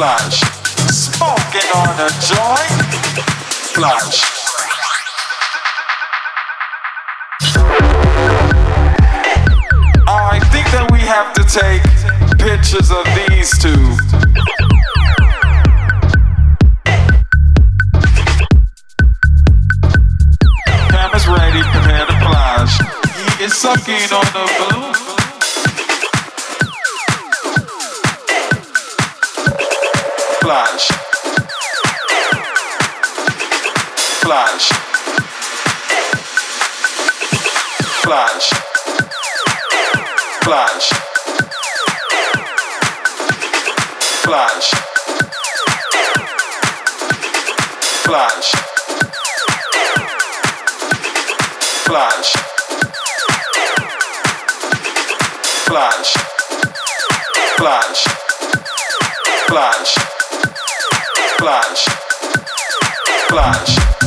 Flash. Smoking on a joint. Flash. I think that we have to take pictures of these two. Cameras ready, prepare to flash. He is sucking on the balloon. Flash. Flash. Flash. Flash. Flash. Flash. Flash. Flash. Flash. Flash. Plage. Plage.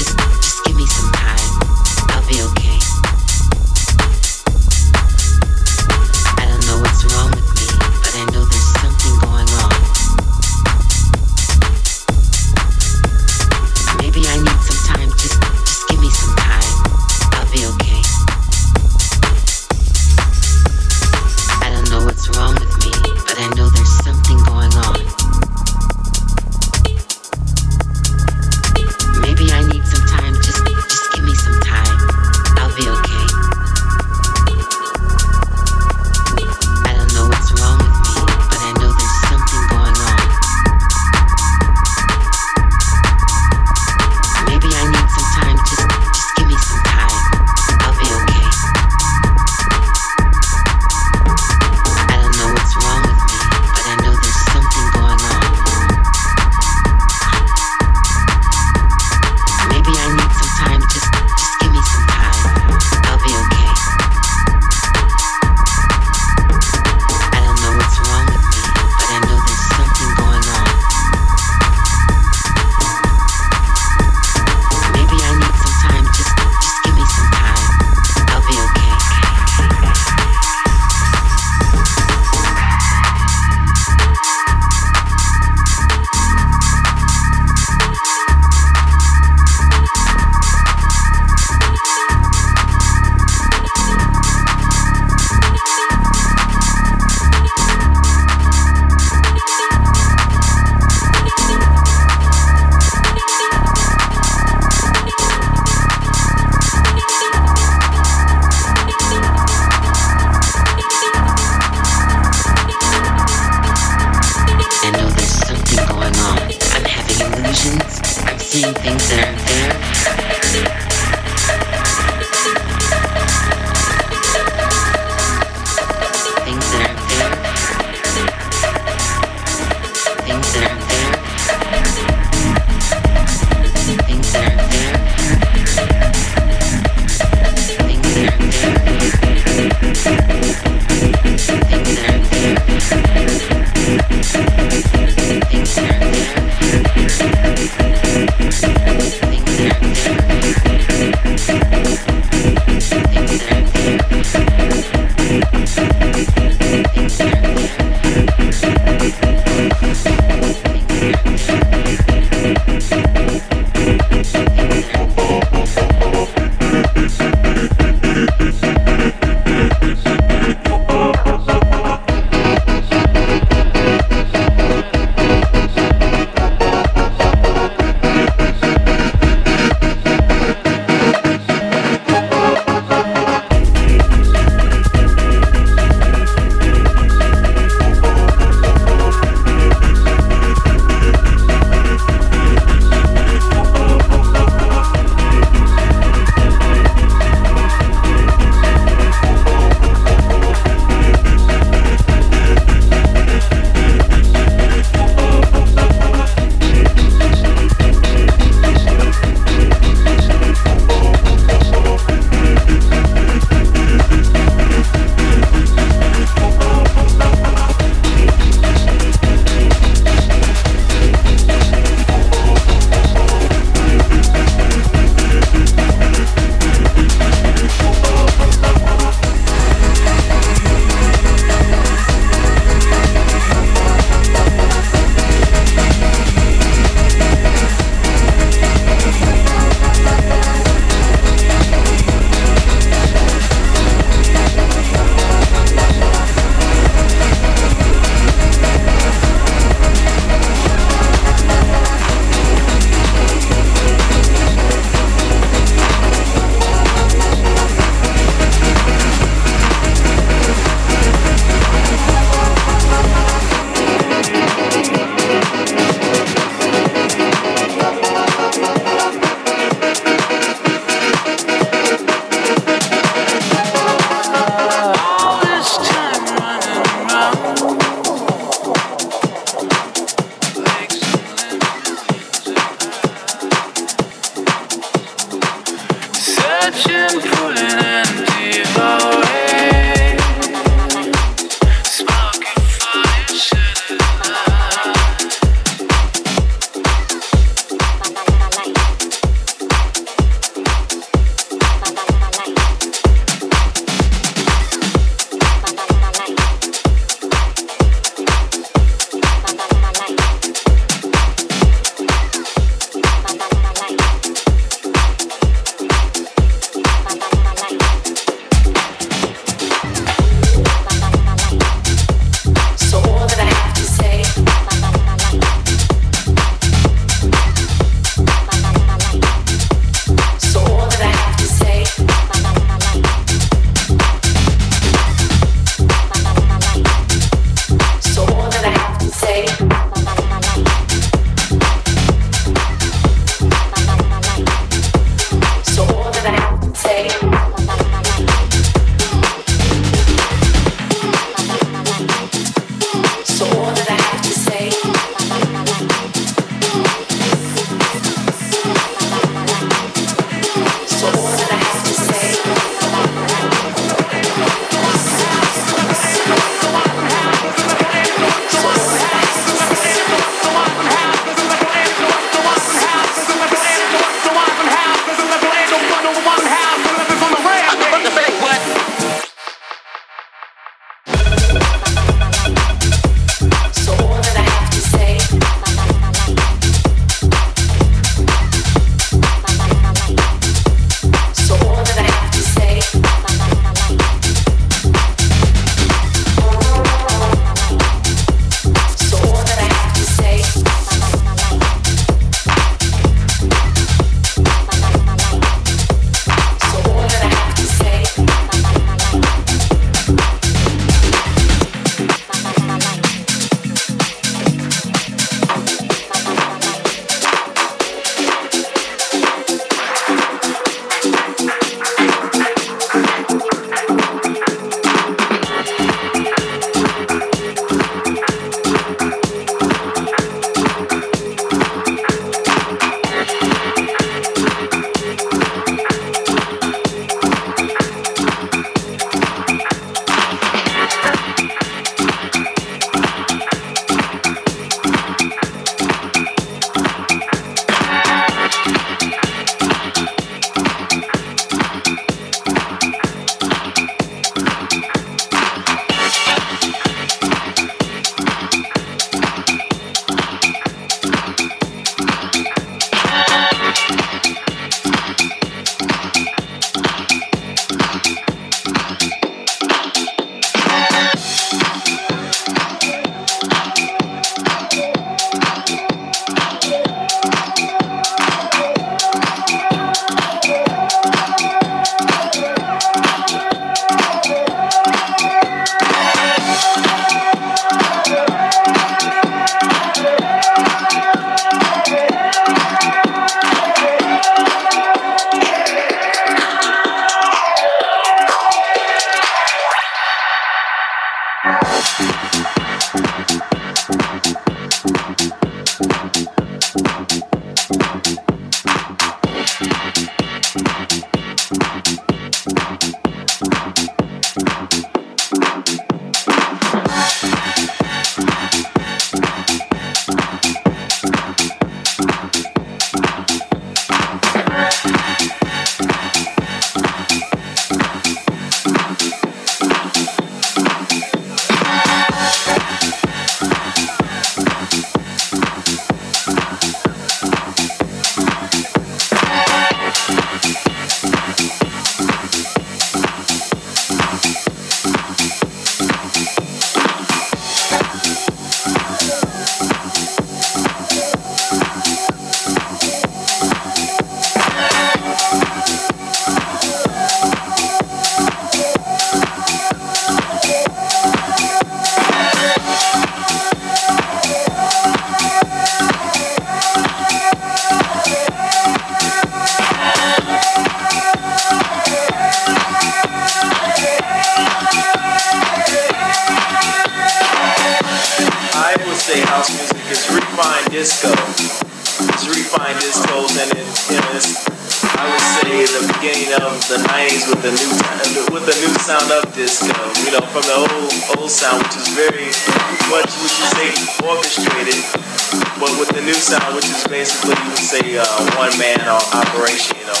uh, which is basically you would say uh, one man uh, operation, you know,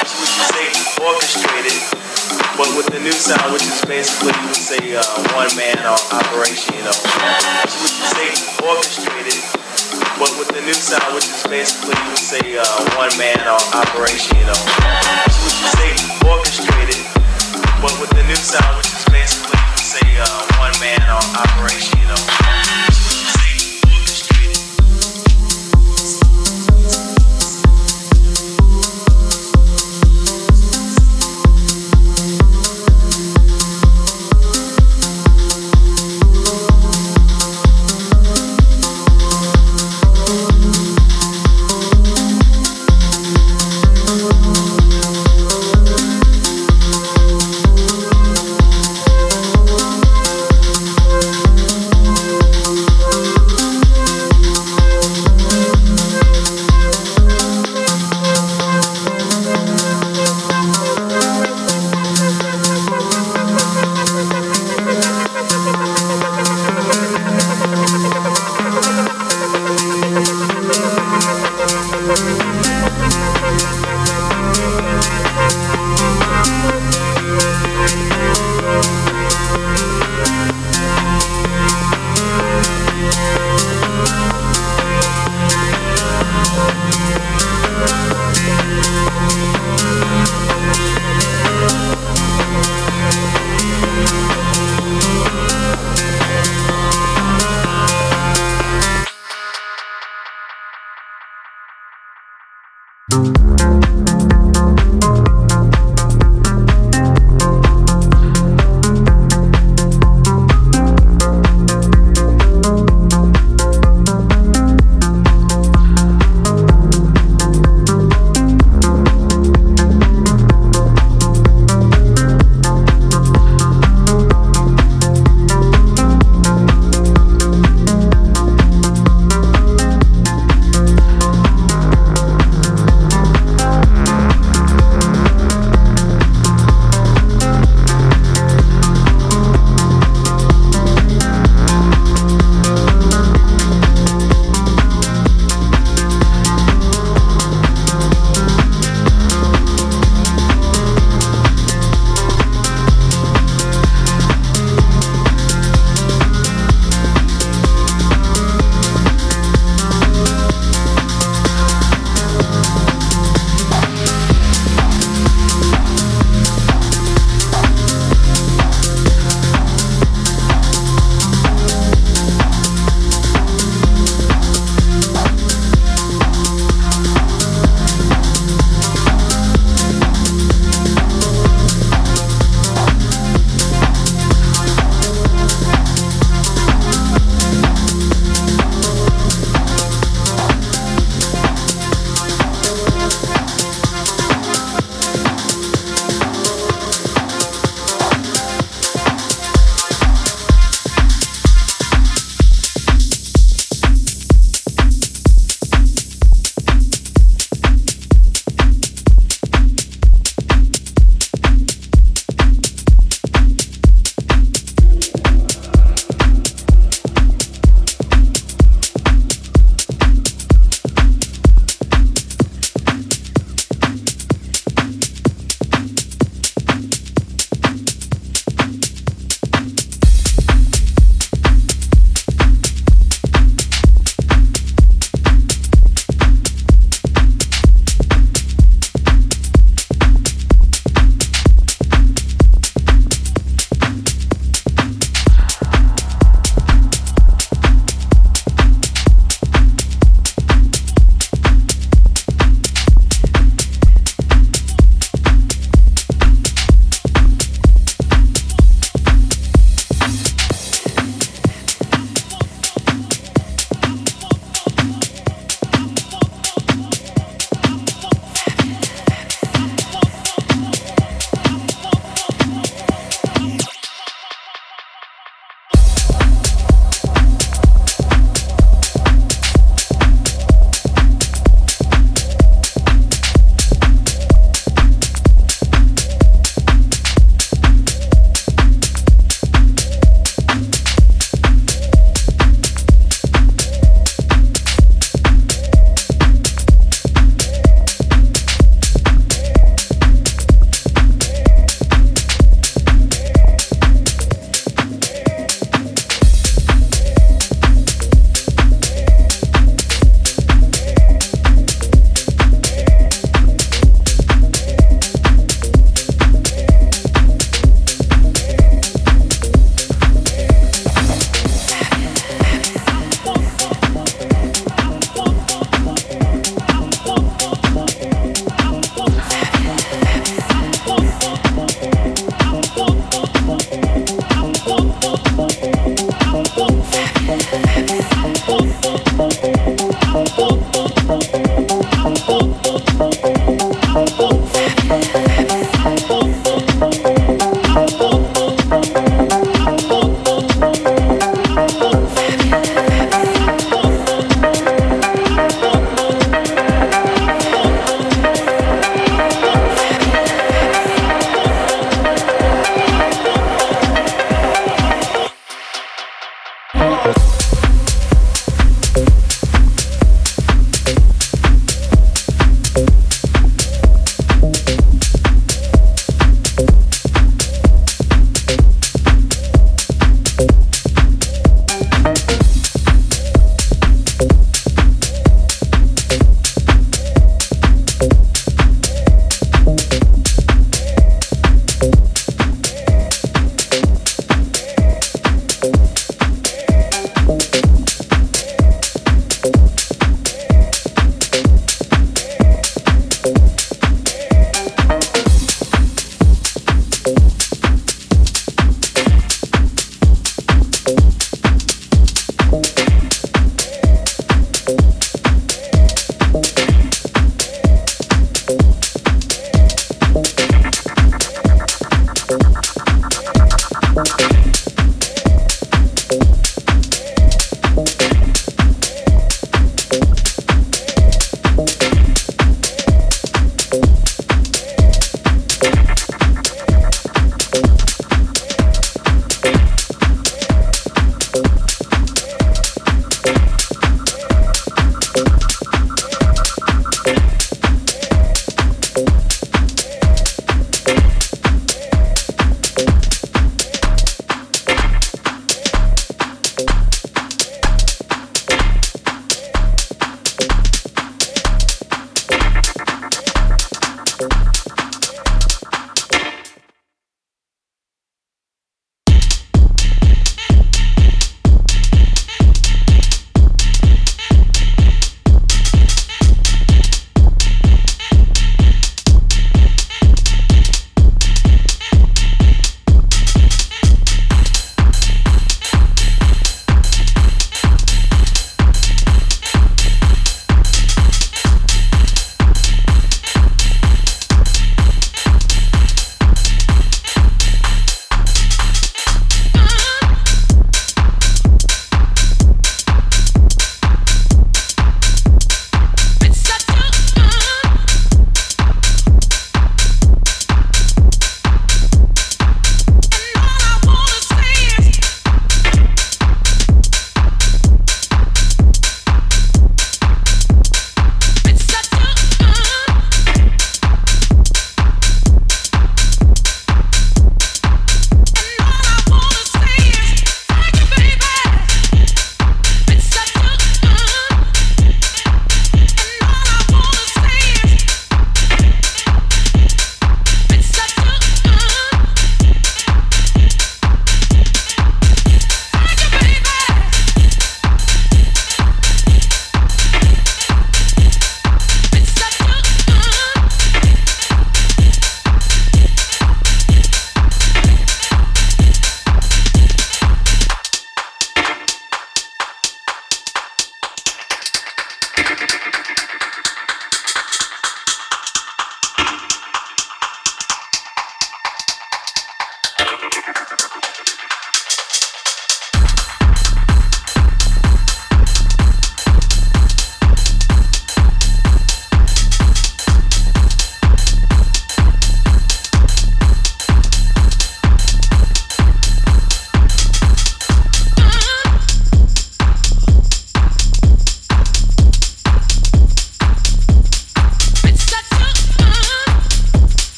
which would you say orchestrated, but with the new sound, which is basically you would say uh, one man operation, you know, which would you say orchestrated, but with the new sound, which is basically you would say uh, one man operation, you know, which would you say orchestrated, but with the new sound, which is basically you would say uh, one man operation, you know.